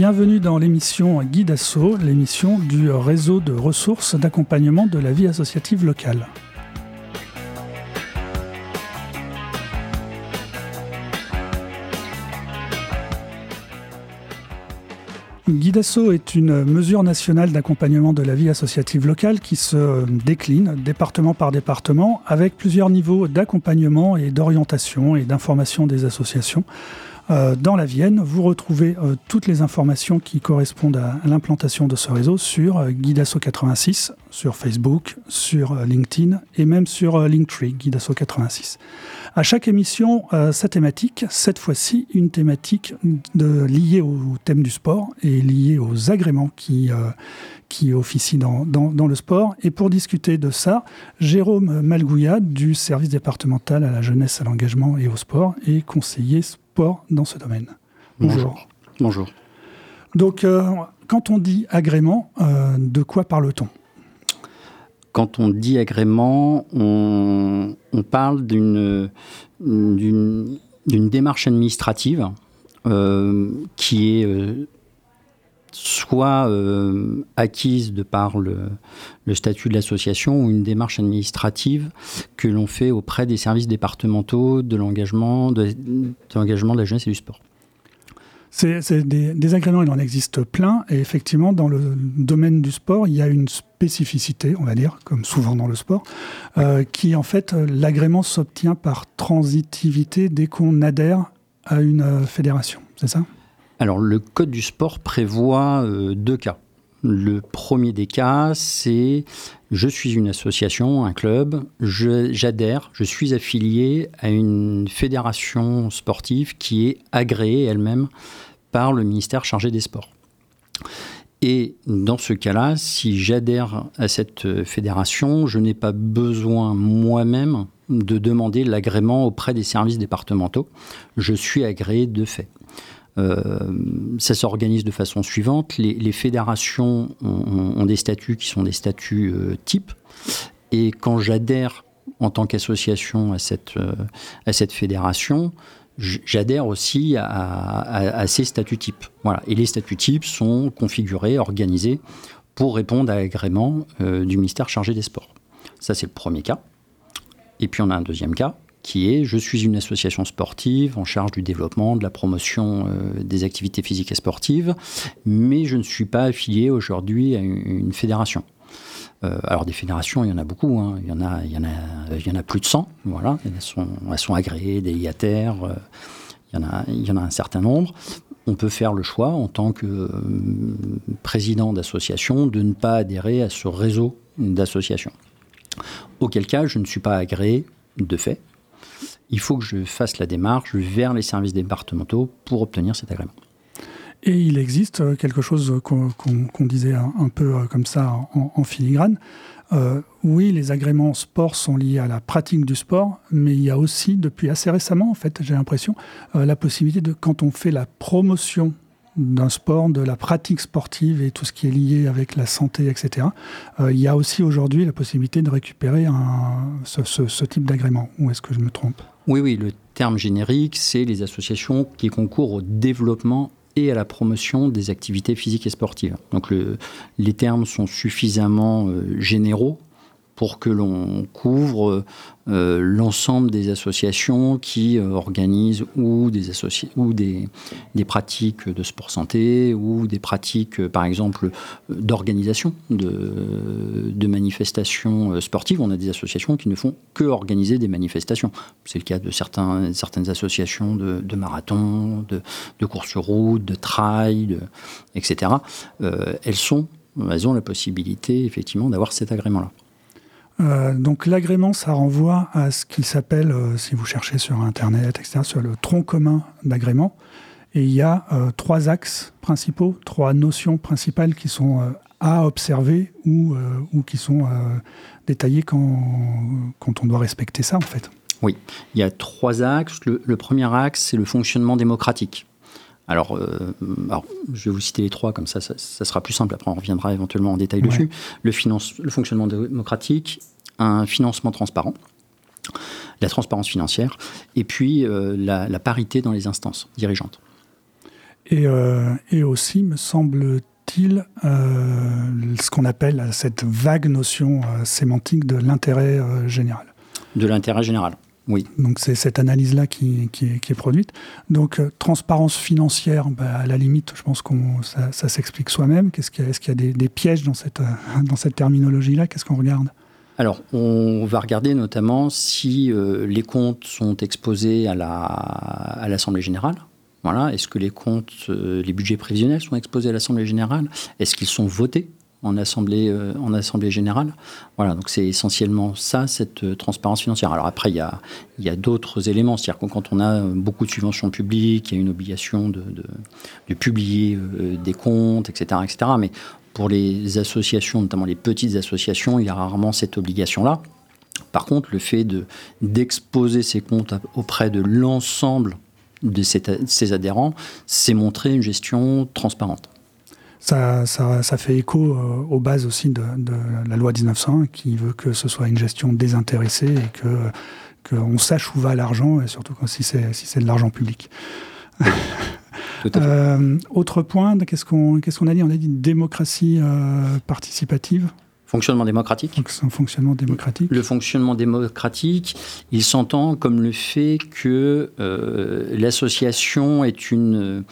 Bienvenue dans l'émission Guide l'émission du réseau de ressources d'accompagnement de la vie associative locale. Guidasso est une mesure nationale d'accompagnement de la vie associative locale qui se décline département par département avec plusieurs niveaux d'accompagnement et d'orientation et d'information des associations. Euh, dans la Vienne, vous retrouvez euh, toutes les informations qui correspondent à, l'implantation de ce réseau sur euh, Guidasso 86, sur Facebook, sur LinkedIn et même sur Linktree, Guidasso 86. À chaque émission, sa thématique, cette fois-ci une thématique liée au thème du sport et liée aux agréments qui, qui officient dans, le sport. Et pour discuter de ça, Jérôme Malgouillat du service départemental à la jeunesse, à l'engagement et au sport et conseiller sport dans ce domaine. Bonjour. Bonjour. Donc, euh, quand on dit agrément, euh, de quoi parle-t-on? Quand on dit agrément, on, parle d'une démarche administrative euh, qui est soit euh, acquise de par le, statut de l'association ou une démarche administrative que l'on fait auprès des services départementaux de l'engagement de, l'engagement de la jeunesse et du sport. C'est des, agréments, il en existe plein. Et effectivement, dans le domaine du sport, il y a une spécificité, on va dire, comme souvent dans le sport, euh, qui en fait, l'agrément s'obtient par transitivité dès qu'on adhère à une euh, fédération. C'est ça? Alors, le Code du sport prévoit euh, deux cas. Le premier des cas, c'est je suis une association, un club, j'adhère, je, suis affilié à une fédération sportive qui est agréée elle-même par le ministère chargé des sports. Et dans ce cas-là, si j'adhère à cette fédération, je n'ai pas besoin moi-même de demander l'agrément auprès des services départementaux. Je suis agréé de fait. Euh, ça s'organise de façon suivante. Les, fédérations ont, des statuts qui sont des statuts euh, types. Et quand j'adhère en tant qu'association à cette, euh, fédération, j'adhère aussi à, ces statuts types. Voilà. Et les statuts types sont configurés, organisés pour répondre à l'agrément du ministère chargé des sports. Ça, c'est le premier cas. Et puis on a un deuxième cas qui est je suis une association sportive en charge du développement, de la promotion euh, des activités physiques et sportives, mais je ne suis pas affilié aujourd'hui à une, fédération. Euh, alors des fédérations, il y en a beaucoup, hein. il, y en a, il, y en a, plus de 100, voilà. elles, sont, agréées, délégataires, euh, il, il y en a un certain nombre. On peut faire le choix en tant que président d'association de ne pas adhérer à ce réseau d'associations. Auquel cas, je ne suis pas agréé de fait, il faut que je fasse la démarche vers les services départementaux pour obtenir cet agrément. Et il existe euh, quelque chose qu'on disait un, peu euh, comme ça en, filigrane. Euh, oui, les agréments sport sont liés à la pratique du sport, mais il y a aussi, depuis assez récemment, en fait, j'ai l'impression, la possibilité de, quand on fait la promotion d'un sport, de la pratique sportive et tout ce qui est lié avec la santé, etc. il y a aussi aujourd'hui la possibilité de récupérer ce, type d'agrément. Ou est-ce que je me trompe? Oui, oui, le terme générique, c'est les associations qui concourent au développement et à la promotion des activités physiques et sportives. Donc les termes sont suffisamment euh, généraux pour que l'on couvre euh, l'ensemble des associations qui euh, organisent ou des, ou des, des, pratiques de sport santé ou des pratiques, euh, par exemple, d'organisation de, de, manifestations sportives. On a des associations qui ne font que organiser des manifestations. C'est le cas de certains, certaines associations de, de marathon, de, de course sur route, de trail, etc. elles, sont, elles ont la possibilité, effectivement, d'avoir cet agrément-là. Euh, donc l'agrément, ça renvoie à ce qu'il s'appelle, euh, si vous cherchez sur Internet, etc., sur le tronc commun d'agrément. Et il y a euh, trois axes principaux, trois notions principales qui sont à observer ou, qui sont détaillées quand on doit respecter ça, en fait. Oui, il y a trois axes. Le, premier axe, c'est le fonctionnement démocratique. Alors, je vais vous citer les trois, comme ça, ça, sera plus simple. Après, on reviendra éventuellement en détail dessus. Le, finance, le fonctionnement démocratique, un financement transparent, la transparence financière, et puis euh, la, parité dans les instances dirigeantes. Et, et aussi, me semble-t-il, ce qu'on appelle cette vague notion sémantique de l'intérêt général. De l'intérêt général. Oui. Donc c'est cette analyse-là qui, est produite. Donc euh, transparence financière, bah, à la limite, je pense que ça, s'explique soi-même. Est-ce qu'il y a, des, pièges dans cette, euh, dans cette terminologie-là? Qu'est-ce qu'on regarde? Alors, on va regarder notamment si euh, les comptes sont exposés à l'Assemblée la, à générale. Voilà. Est-ce que les comptes, les budgets prévisionnels sont exposés à l'Assemblée générale? Est-ce qu'ils sont votés? En assemblée, euh, en assemblée générale. Voilà, donc c'est essentiellement ça, cette euh, transparence financière. Alors après, il y a, y a d'autres éléments, c'est-à-dire que quand on a beaucoup de subventions publiques, il y a une obligation de, de, publier euh, des comptes, etc., etc. Mais pour les associations, notamment les petites associations, il y a rarement cette obligation-là. Par contre, le fait de, d'exposer ces comptes auprès de l'ensemble de ces adhérents, c'est montrer une gestion transparente ça, ça, fait écho euh, aux bases aussi de, la loi 1901 qui veut que ce soit une gestion désintéressée et que qu'on sache où va l'argent, et surtout quand, si c'est si de l'argent public. Euh, autre point, qu'est-ce qu'on qu'est-ce qu'on a dit? On a dit démocratie euh, participative. Fonctionnement démocratique. fonctionnement démocratique. Le fonctionnement démocratique, il s'entend comme le fait que l'association est une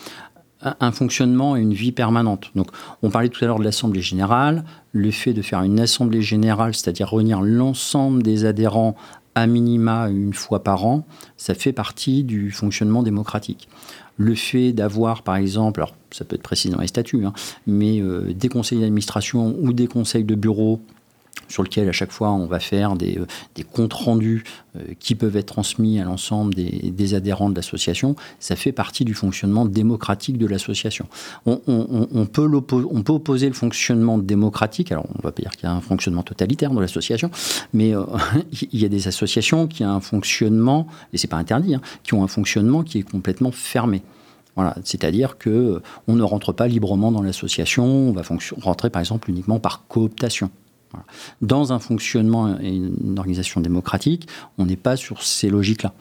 un fonctionnement et une vie permanente. On parlait tout à l'heure de l'Assemblée générale. Le fait de faire une Assemblée générale, c'est-à-dire réunir l'ensemble des adhérents à minima une fois par an, ça fait partie du fonctionnement démocratique. Le fait d'avoir, par exemple, alors ça peut être précis dans les statuts, hein, mais euh, des conseils d'administration ou des conseils de bureau sur lequel à chaque fois on va faire des, euh, comptes rendus euh, qui peuvent être transmis à l'ensemble des, adhérents de l'association, ça fait partie du fonctionnement démocratique de l'association. On, peut opposer le fonctionnement démocratique, alors on va pas dire qu'il y a un fonctionnement totalitaire dans l'association, mais euh, il y a des associations qui ont un fonctionnement, et c'est pas interdit, hein, qui ont un fonctionnement qui est complètement fermé. Voilà, c'est-à-dire que on ne rentre pas librement dans l'association, on va rentrer par exemple uniquement par cooptation. Dans un fonctionnement et une organisation démocratique, on n'est pas sur ces logiques-là.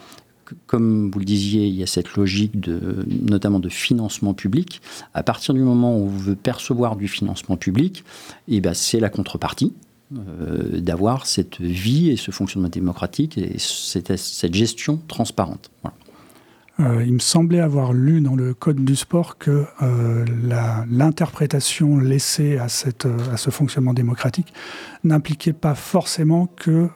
Comme vous le disiez, il y a cette logique de, notamment de financement public. À partir du moment où on veut percevoir du financement public, eh ben c'est la contrepartie. Euh, d'avoir cette vie et ce fonctionnement démocratique et cette, cette gestion transparente. Voilà. Euh, il me semblait avoir lu dans le Code du sport que euh, l'interprétation laissée à, cette, euh, à, ce fonctionnement démocratique n'impliquait pas forcément que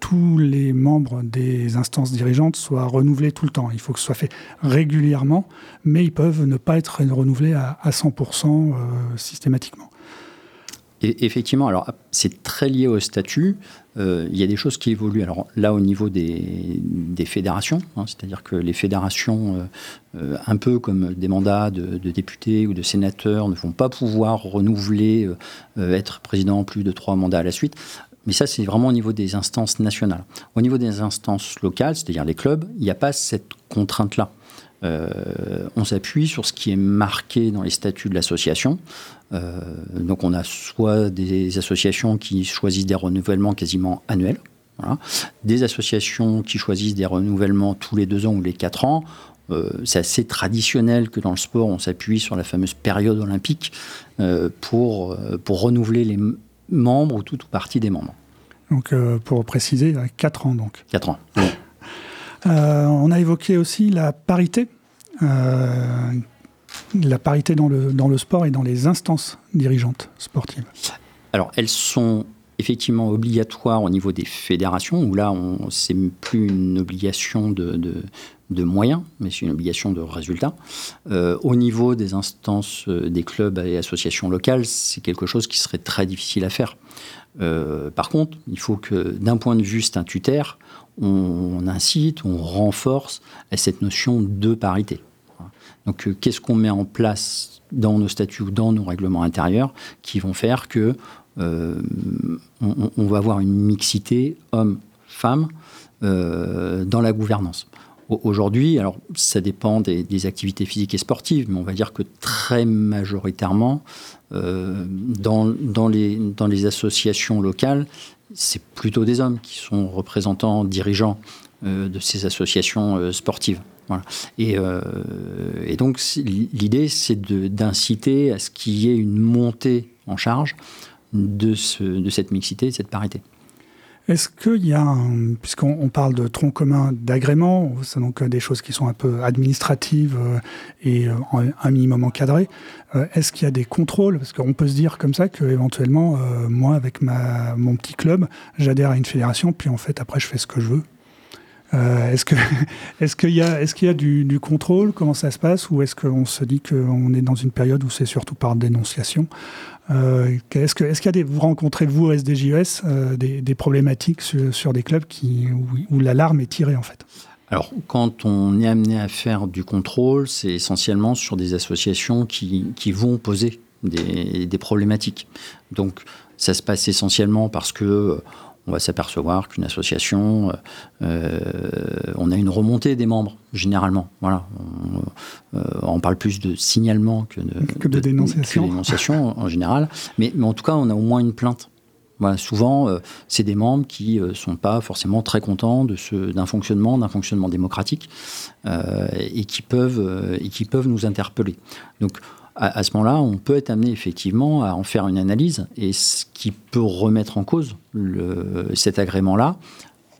tous les membres des instances dirigeantes soient renouvelés tout le temps. Il faut que ce soit fait régulièrement, mais ils peuvent ne pas être renouvelés à, à 100% systématiquement effectivement, alors c'est très lié au statut. Euh, il y a des choses qui évoluent. Alors là, au niveau des, fédérations, hein, c'est-à-dire que les fédérations, euh, euh, un peu comme des mandats de, députés ou de sénateurs, ne vont pas pouvoir renouveler, être président plus de trois mandats à la suite. Mais ça, c'est vraiment au niveau des instances nationales. Au niveau des instances locales, c'est-à-dire les clubs, il n'y a pas cette contrainte-là. on s'appuie sur ce qui est marqué dans les statuts de l'association. Euh, donc on a soit des associations qui choisissent des renouvellements quasiment annuels, des associations qui choisissent des renouvellements tous les deux ans ou les quatre ans. Euh, c'est assez traditionnel que dans le sport, on s'appuie sur la fameuse période olympique euh, pour, pour renouveler les membres ou toute ou partie des membres. Donc, pour préciser, 4 ans donc. 4 ans. on a évoqué aussi la parité, la parité dans le, dans le sport et dans les instances dirigeantes sportives Alors, elles sont effectivement obligatoires au niveau des fédérations, où là, c'est plus une obligation de, de, moyens, mais c'est une obligation de résultats. Euh, au niveau des instances euh, des clubs et associations locales, c'est quelque chose qui serait très difficile à faire. Euh, par contre, il faut que d'un point de vue statutaire, on incite, on renforce cette notion de parité. Donc, euh, qu'est-ce qu'on met en place dans nos statuts ou dans nos règlements intérieurs qui vont faire que euh, on, va avoir une mixité homme-femme euh, dans la gouvernance. Aujourd'hui, alors ça dépend des, activités physiques et sportives, mais on va dire que très majoritairement, dans, les associations locales, c'est plutôt des hommes qui sont représentants, dirigeants de ces associations sportives. Et, et, donc l'idée, c'est d'inciter à ce qu'il y ait une montée en charge de, ce, de cette mixité, de cette parité. Est-ce qu'il y a, puisqu'on parle de tronc commun d'agrément, c'est donc des choses qui sont un peu administratives euh, et euh, un minimum encadrées, euh, est-ce qu'il y a des contrôles? Parce qu'on peut se dire comme ça qu'éventuellement, moi, avec ma, mon petit club, j'adhère à une fédération, puis en fait, après, je fais ce que je veux. Est-ce que est-ce qu'il y a est-ce qu'il y a du, contrôle? Comment ça se passe? Ou est-ce qu'on se dit qu'on est dans une période où c'est surtout par dénonciation? Euh, est-ce qu'il y a des, vous rencontrez vous au SDJES euh, des, problématiques sur, des clubs où, l'alarme est tirée en fait? Alors, quand on est amené à faire du contrôle, c'est essentiellement sur des associations qui, vont poser des, problématiques. Donc, ça se passe essentiellement parce que on va s'apercevoir qu'une association, euh, on a une remontée des membres, généralement. Voilà. On, euh, parle plus de signalement que de, de, dénonciation. dénonciation en général. Mais, mais, en tout cas, on a au moins une plainte. Voilà, souvent, euh, c'est des membres qui ne sont pas forcément très contents d'un fonctionnement, d'un fonctionnement démocratique, et, qui peuvent, et qui peuvent nous interpeller. Donc, à, ce moment-là, on peut être amené effectivement à en faire une analyse et ce qui peut remettre en cause cet agrément-là.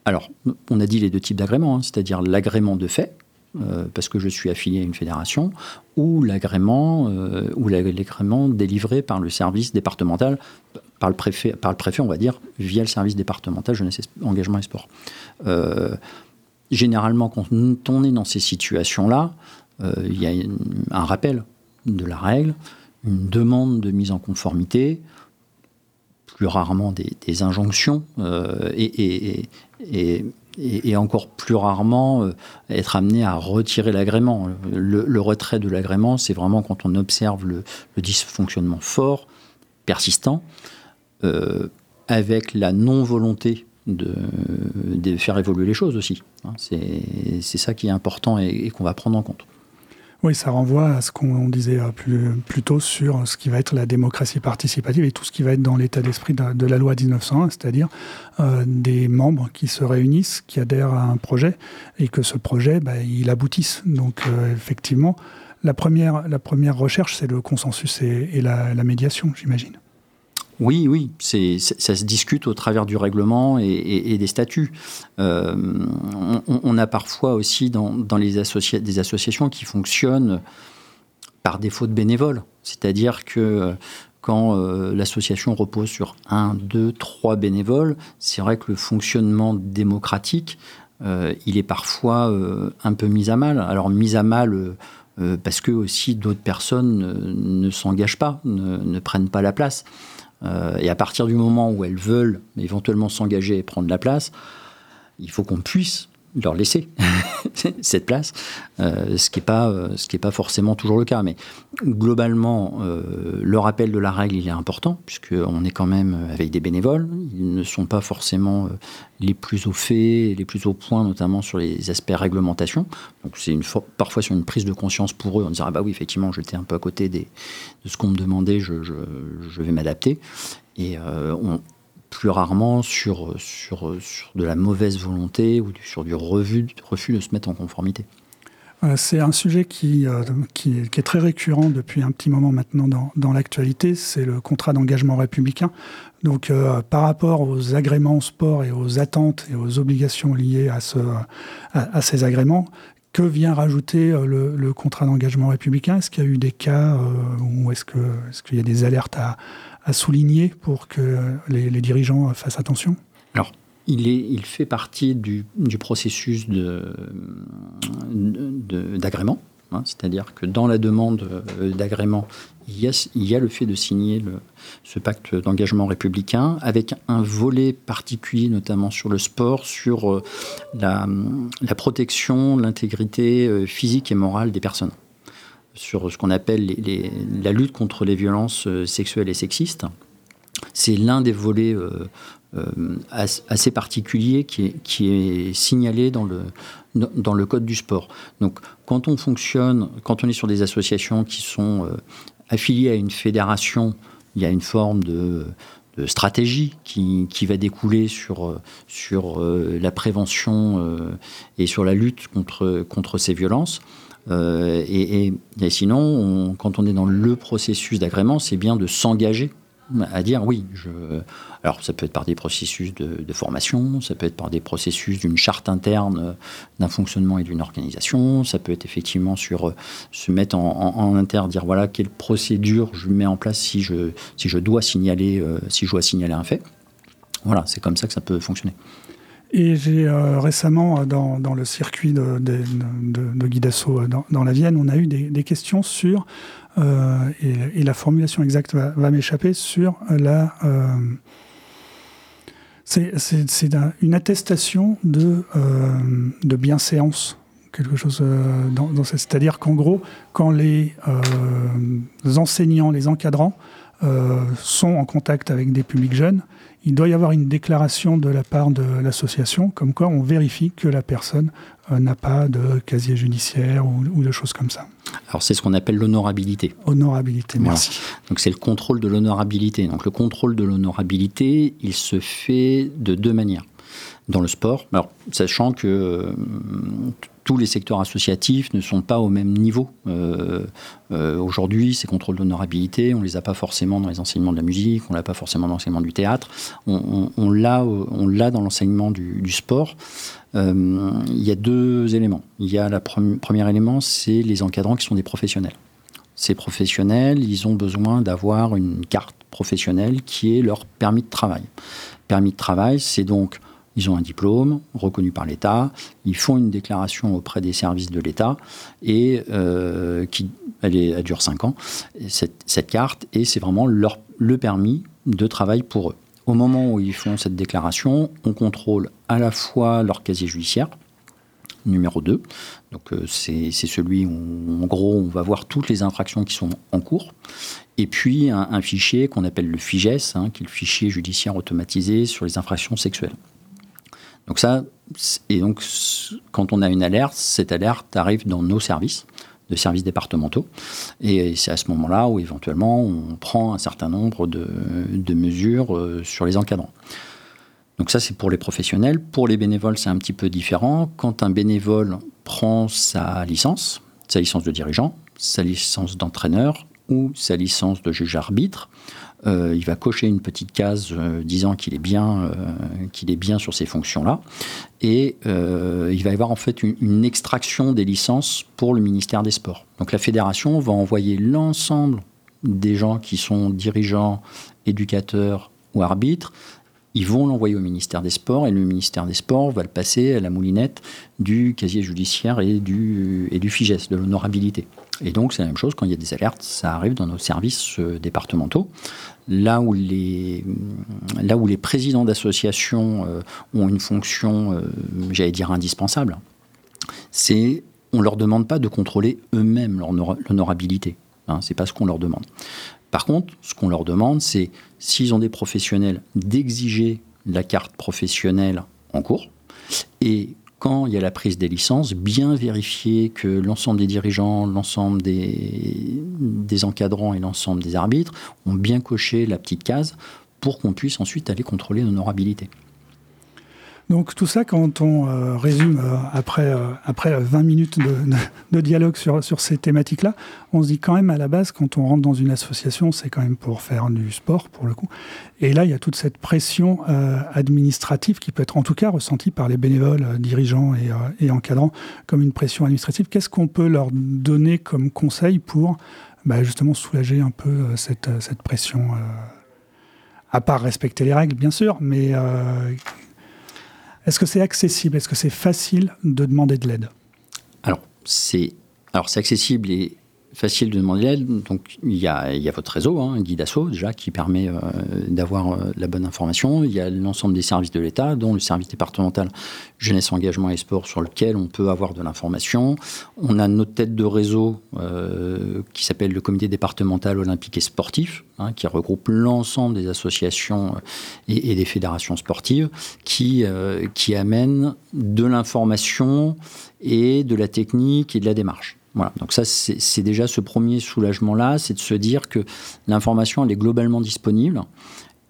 Alors, on a dit les deux types d'agréments, hein, c'est-à-dire l'agrément de fait, euh, parce que je suis affilié à une fédération, ou l'agrément euh, ou l'agrément délivré par le service départemental, par le préfet, par le préfet, on va dire, via le service départemental jeunesse, engagement et sport. Euh, généralement, quand on est dans ces situations-là, il y a un rappel de la règle, une demande de mise en conformité, plus rarement des, injonctions, euh, et, encore plus rarement euh, être amené à retirer l'agrément. Le, retrait de l'agrément, c'est vraiment quand on observe le, dysfonctionnement fort, persistant, euh, avec la non-volonté de, de, faire évoluer les choses aussi. Hein, c'est ça qui est important et qu'on va prendre en compte. Oui, ça renvoie à ce qu'on disait euh, plus, plus, tôt sur ce qui va être la démocratie participative et tout ce qui va être dans l'état d'esprit de, la loi 1901, c'est-à-dire euh, des membres qui se réunissent, qui adhèrent à un projet et que ce projet, bah, il aboutisse. Donc euh, effectivement, la première, la première recherche, c'est le consensus et, la médiation, j'imagine. Oui, oui, ça se discute au travers du règlement et, des statuts. Euh, on, a parfois aussi dans, les des associations qui fonctionnent par défaut de bénévoles. C'est-à-dire que euh, quand euh, l'association repose sur un, deux, trois bénévoles, c'est vrai que le fonctionnement démocratique, il est parfois un peu mis à mal. Alors mis à mal parce que aussi d'autres personnes ne, s'engagent pas, ne, prennent pas la place. Euh, et à partir du moment où elles veulent éventuellement s'engager et prendre la place, il faut qu'on puisse leur laisser cette place, euh, ce qui n'est pas, euh, pas forcément toujours le cas. Mais globalement, euh, le rappel de la règle, il est important, puisqu'on est quand même avec des bénévoles. Ils ne sont pas forcément les plus au fait, les plus au point, notamment sur les aspects réglementation. Donc c'est une, parfois sur une prise de conscience pour eux, en disant, ah bah oui, effectivement, j'étais un peu à côté de ce qu'on me demandait, je, je, je vais m'adapter. Et on, plus rarement sur, sur, sur de la mauvaise volonté ou sur du refus, refus de se mettre en conformité. Euh, c'est un sujet qui, euh, qui, est, très récurrent depuis un petit moment maintenant dans, dans l'actualité, c'est le contrat d'engagement républicain. Donc euh, par rapport aux agréments sport et aux attentes et aux obligations liées à, ce, à, ces agréments, que vient rajouter le, contrat d'engagement républicain? Est-ce qu'il y a eu des cas ou est-ce qu'il est y a des alertes à, à souligner pour que les, dirigeants fassent attention Alors, il, est, il fait partie du, du processus d'agrément. De, hein, C'est-à-dire que dans la demande euh, d'agrément, il, il, y a le fait de signer le, ce pacte d'engagement républicain avec un volet particulier, notamment sur le sport, sur euh, la, la protection, l'intégrité euh, physique et morale des personnes sur ce qu'on appelle la lutte contre les violences euh, sexuelles et sexistes. C'est l'un des volets euh, euh, assez particuliers qui est, signalé dans le, code du sport. Donc, quand on fonctionne, quand on est sur des associations qui sont affiliées à une fédération, il y a une forme de, stratégie qui, va découler sur, la prévention et sur la lutte contre ces violences. Et, sinon, quand on est dans le processus d'agrément, c'est bien de s'engager à dire oui, alors ça peut être par des processus de, formation, ça peut être par des processus d'une charte interne euh, d'un fonctionnement et d'une organisation, ça peut être effectivement sur euh, se mettre en, en, dire voilà quelle procédure je mets en place si je, si je dois signaler euh, si je dois signaler un fait. Voilà, c'est comme ça que ça peut fonctionner. Et j'ai récemment, dans, dans, le circuit de, de, de, Guidasso dans, dans, la Vienne, on a eu des, questions sur, et, la formulation exacte va, m'échapper, sur la, c'est une attestation de, euh, de bienséance, quelque chose euh, dans, C'est-à-dire qu'en gros, quand les euh, enseignants, les encadrants sont en contact avec des publics jeunes, il doit y avoir une déclaration de la part de l'association, comme quoi on vérifie que la personne euh, n'a pas de casier judiciaire ou, de choses comme ça. Alors c'est ce qu'on appelle l'honorabilité. Honorabilité, merci. Donc c'est le contrôle de l'honorabilité. Donc le contrôle de l'honorabilité, il se fait de deux manières dans le sport. Alors, sachant que euh, tous les secteurs associatifs ne sont pas au même niveau. Euh, euh, aujourd'hui, ces contrôles d'honorabilité, on ne les a pas forcément dans les enseignements de la musique, on ne l'a pas forcément dans l'enseignement du théâtre, on, on, l'a dans l'enseignement du, sport. il y a deux éléments. Il y a le premier élément, c'est les encadrants qui sont des professionnels. Ces professionnels, ils ont besoin d'avoir une carte professionnelle qui est leur permis de travail. Permis de travail, c'est donc ils ont un diplôme reconnu par l'État, ils font une déclaration auprès des services de l'État et euh, qui, elle, est, dure 5 ans, cette, cette carte, et c'est vraiment leur, le permis de travail pour eux. Au moment où ils font cette déclaration, on contrôle à la fois leur casier judiciaire, numéro 2. Donc euh, c'est celui où, en gros, on va voir toutes les infractions qui sont en cours. Et puis un, fichier qu'on appelle le FIGES, hein, qui est le fichier judiciaire automatisé sur les infractions sexuelles. Donc ça, et donc quand on a une alerte, cette alerte arrive dans nos services de services départementaux. Et c'est à ce moment-là où éventuellement on prend un certain nombre de, mesures euh, sur les encadrants. Donc ça c'est pour les professionnels. Pour les bénévoles c'est un petit peu différent. Quand un bénévole prend sa licence, sa licence de dirigeant, sa licence d'entraîneur ou sa licence de juge arbitre, euh, il va cocher une petite case euh, disant qu'il est bien, euh, qu'il est bien sur ces fonctions-là, et il va y avoir en fait une, extraction des licences pour le ministère des Sports. Donc la fédération va envoyer l'ensemble des gens qui sont dirigeants, éducateurs ou arbitres ils vont l'envoyer au ministère des Sports et le ministère des Sports va le passer à la moulinette du casier judiciaire et du, et du FIGES, de l'honorabilité. Et donc c'est la même chose, quand il y a des alertes, ça arrive dans nos services départementaux là où les, là où les présidents d'associations euh, ont une fonction, euh, j'allais dire, indispensable, c'est on ne leur demande pas de contrôler eux-mêmes l'honorabilité. Hein, ce n'est pas ce qu'on leur demande. Par contre, ce qu'on leur demande, c'est, s'ils ont des professionnels, d'exiger la carte professionnelle en cours. Et quand il y a la prise des licences, bien vérifier que l'ensemble des dirigeants, l'ensemble des, encadrants et l'ensemble des arbitres ont bien coché la petite case pour qu'on puisse ensuite aller contrôler l'honorabilité. Donc tout ça, quand on euh, résume euh, après, euh, après 20 minutes de, dialogue sur, sur ces thématiques-là, on se dit quand même à la base, quand on rentre dans une association, c'est quand même pour faire du sport, pour le coup. Et là, il y a toute cette pression administrative qui peut être en tout cas ressentie par les bénévoles, dirigeants et, encadrants comme une pression administrative. Qu'est-ce qu'on peut leur donner comme conseil pour bah, justement soulager un peu cette, cette pression à part respecter les règles, bien sûr, mais est-ce que c'est accessible? Est-ce que c'est facile de demander de l'aide? Alors, c'est accessible et facile de demander l'aide. Donc il y, a, votre réseau, hein, Guide Asso déjà, qui permet euh, d'avoir euh, la bonne information. Il y a l'ensemble des services de l'État, dont le service départemental jeunesse, engagement et sport, sur lequel on peut avoir de l'information. On a notre tête de réseau euh, qui s'appelle le Comité départemental olympique et sportif, hein, qui regroupe l'ensemble des associations et, des fédérations sportives, qui amène de l'information et de la technique et de la démarche. Voilà, donc ça c'est déjà ce premier soulagement-là, c'est de se dire que l'information elle est globalement disponible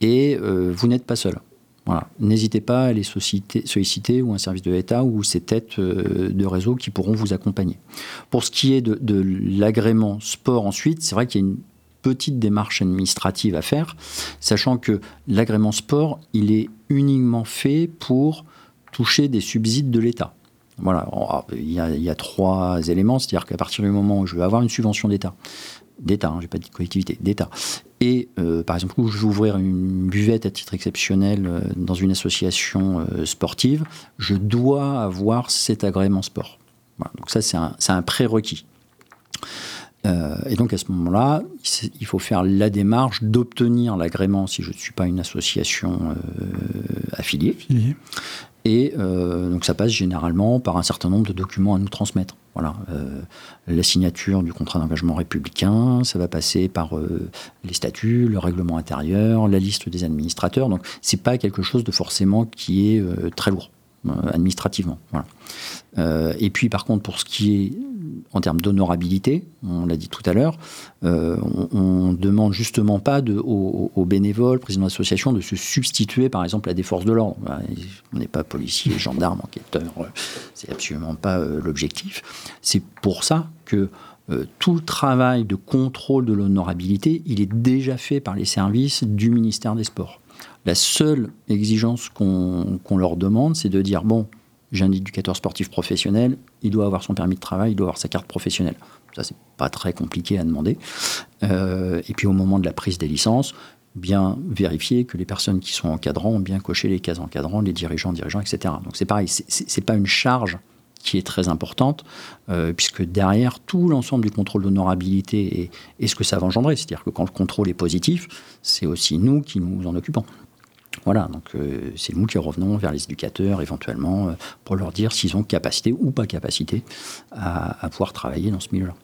Et vous n'êtes pas seul. Voilà. N'hésitez pas à les solliciter, ou un service de l'État ou ces têtes de réseau qui pourront vous accompagner. Pour ce qui est de, de l'agrément sport ensuite, c'est vrai qu'il y a une petite démarche administrative à faire, sachant que l'agrément sport, il est uniquement fait pour toucher des subsides de l'État. Voilà, ah, il y, a, trois éléments, c'est-à-dire qu'à partir du moment où je vais avoir une subvention d'État, d'État, hein, je n'ai pas dit collectivité, d'État, et euh, par exemple où je vais ouvrir une buvette à titre exceptionnel euh, dans une association euh, sportive, je dois avoir cet agrément sport. donc ça c'est un, prérequis. Et donc à ce moment-là, il faut faire la démarche d'obtenir l'agrément si je ne suis pas une association affiliée. Et euh, donc ça passe généralement par un certain nombre de documents à nous transmettre. Voilà, la signature du contrat d'engagement républicain, ça va passer par les statuts, le règlement intérieur, la liste des administrateurs. Donc c'est pas quelque chose de forcément qui est très lourd administrativement. Et puis par contre pour ce qui est en termes d'honorabilité, on l'a dit tout à l'heure, euh, on, ne demande justement pas aux, bénévoles, présidents d'association, de se substituer par exemple à des forces de l'ordre. On n'est pas policier, gendarme, enquêteur, euh, c'est absolument pas euh, l'objectif. C'est pour ça que tout le travail de contrôle de l'honorabilité, il est déjà fait par les services du ministère des Sports. La seule exigence qu'on leur demande, c'est de dire, bon, j'ai un éducateur sportif professionnel, il doit avoir son permis de travail, il doit avoir sa carte professionnelle. Ça, c'est pas très compliqué à demander. Euh, et puis au moment de la prise des licences, bien vérifier que les personnes qui sont encadrants ont bien coché les cases encadrants, les dirigeants, dirigeants, etc. Donc c'est pareil, c'est pas une charge qui est très importante, euh, puisque derrière tout l'ensemble du contrôle d'honorabilité et, et, ce que ça va engendrer, c'est-à-dire que quand le contrôle est positif, c'est aussi nous qui nous en occupons. Voilà, donc euh, c'est nous qui revenons vers les éducateurs éventuellement euh, pour leur dire s'ils ont capacité ou pas capacité à pouvoir travailler dans ce milieu-là.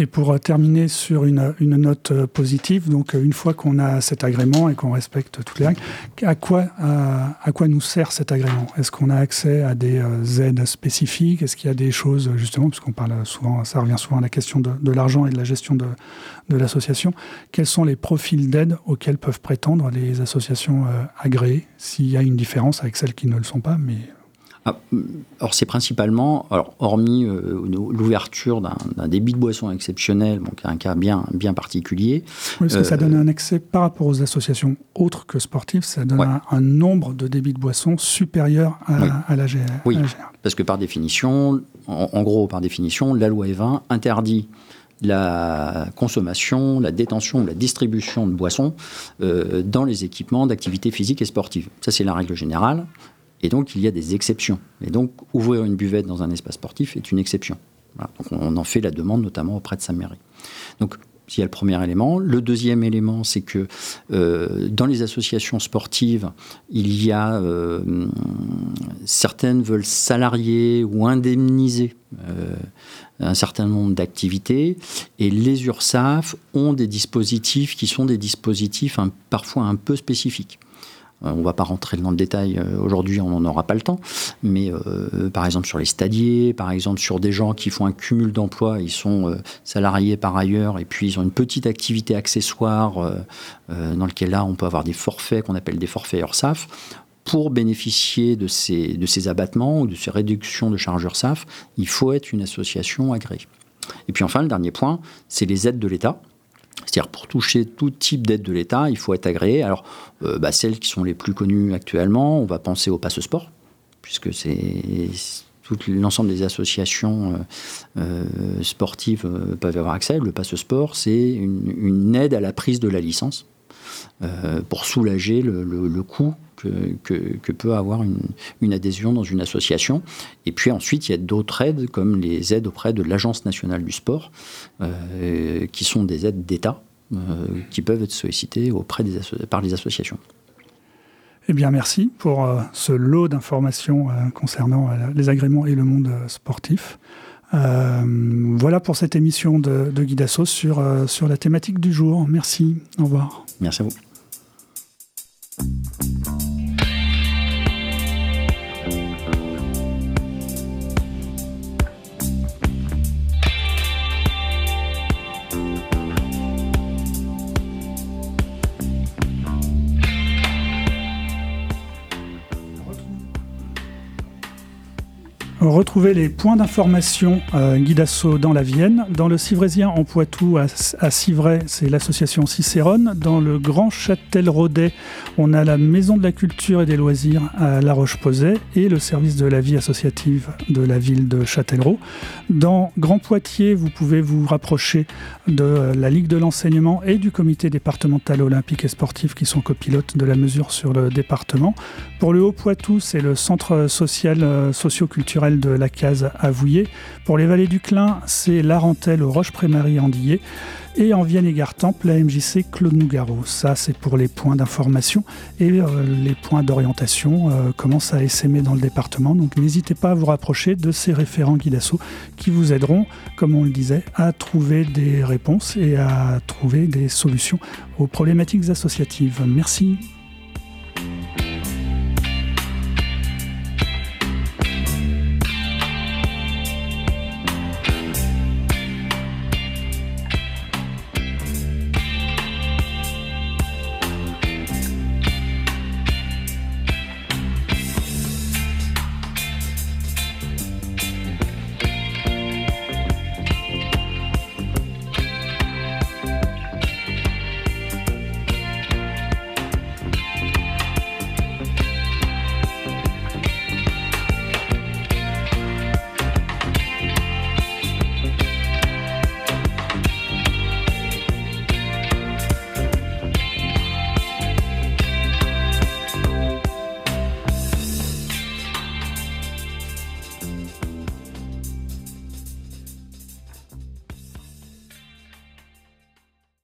Et pour euh, terminer sur une, note euh, positive, donc euh, une fois qu'on a cet agrément et qu'on respecte toutes les règles, à quoi, à, quoi nous sert cet agrément? Est-ce qu'on a accès à des aides spécifiques? Est-ce qu'il y a des choses, justement, parce qu'on parle souvent, ça revient souvent à la question de, l'argent et de la gestion de, de l'association, quels sont les profils d'aide auxquels peuvent prétendre les associations agréées, s'il y a une différence avec celles qui ne le sont pas, mais alors ah, c'est principalement, alors, hormis euh, l'ouverture d'un débit de boisson exceptionnel, donc un cas bien, bien particulier. Oui, parce que ça donne euh, un accès par rapport aux associations autres que sportives, ça donne un, nombre de débits de boisson supérieur à, la, GR, oui, parce que par définition, en, gros, par définition, la loi E20 interdit la consommation, la détention, la distribution de boissons euh, dans les équipements d'activité physique et sportive. Ça, c'est la règle générale. Et donc, il y a des exceptions. Et donc, ouvrir une buvette dans un espace sportif est une exception. Donc, on en fait la demande, notamment auprès de sa mairie. Donc, il y a le premier élément. Le deuxième élément, c'est que euh, dans les associations sportives, il y a euh, certaines veulent salarier ou indemniser euh, un certain nombre d'activités, et les URSAF ont des dispositifs qui sont des dispositifs parfois un peu spécifiques. Euh, on ne va pas rentrer dans le détail euh, aujourd'hui, on n'en aura pas le temps. Mais euh, par exemple sur les stadiers, par exemple sur des gens qui font un cumul d'emplois, ils sont salariés par ailleurs et puis ils ont une petite activité accessoire dans lequel là on peut avoir des forfaits qu'on appelle des forfaits URSAF. Pour bénéficier de ces, de ces abattements ou de ces réductions de charges URSAF, il faut être une association agréée. Et puis enfin, le dernier point, c'est les aides de l'État. C'est-à-dire pour toucher tout type d'aide de l'État, il faut être agréé. Alors, euh, bah, celles qui sont les plus connues actuellement, on va penser au passe sport, puisque c'est l'ensemble des associations euh, euh, sportives peuvent avoir accès. Le passe sport, c'est une, aide à la prise de la licence pour soulager le, coût que, peut avoir une, une, adhésion dans une association. Et puis ensuite, il y a d'autres aides, comme les aides auprès de l'Agence nationale du sport, qui sont des aides d'État euh, qui peuvent être sollicités auprès des par les associations. Eh bien, merci pour euh, ce lot d'informations euh, concernant les agréments et le monde sportif. voilà pour cette émission de, de Guidassos sur, sur la thématique du jour. Merci. Au revoir. Merci à vous. Retrouvez les points d'information euh, Guidasso dans la Vienne. Dans le Civrésien en Poitou, à, Civray, c'est l'association Cicérone. Dans le Grand Châtel-Rodet, on a la Maison de la Culture et des Loisirs à La Roche-Posay et le service de la vie associative de la ville de Châtellerault. Dans Grand Poitiers, vous pouvez vous rapprocher de la Ligue de l'enseignement et du comité départemental olympique et sportif qui sont copilotes de la mesure sur le département. Pour le Haut-Poitou, c'est le centre social euh, socio-culturel de la case à Pour les vallées du Clin, c'est Larentelle au Roche-Prémarie-Andillé. Et en Vienne et Gartemple, la MJC Claude Nougaro. Ça, c'est pour les points d'information. Et euh, les points d'orientation euh, commencent à essaimer dans le département. Donc n'hésitez pas à vous rapprocher de ces référents Guidasso qui vous aideront, comme on le disait, à trouver des réponses et à trouver des solutions aux problématiques associatives. Merci.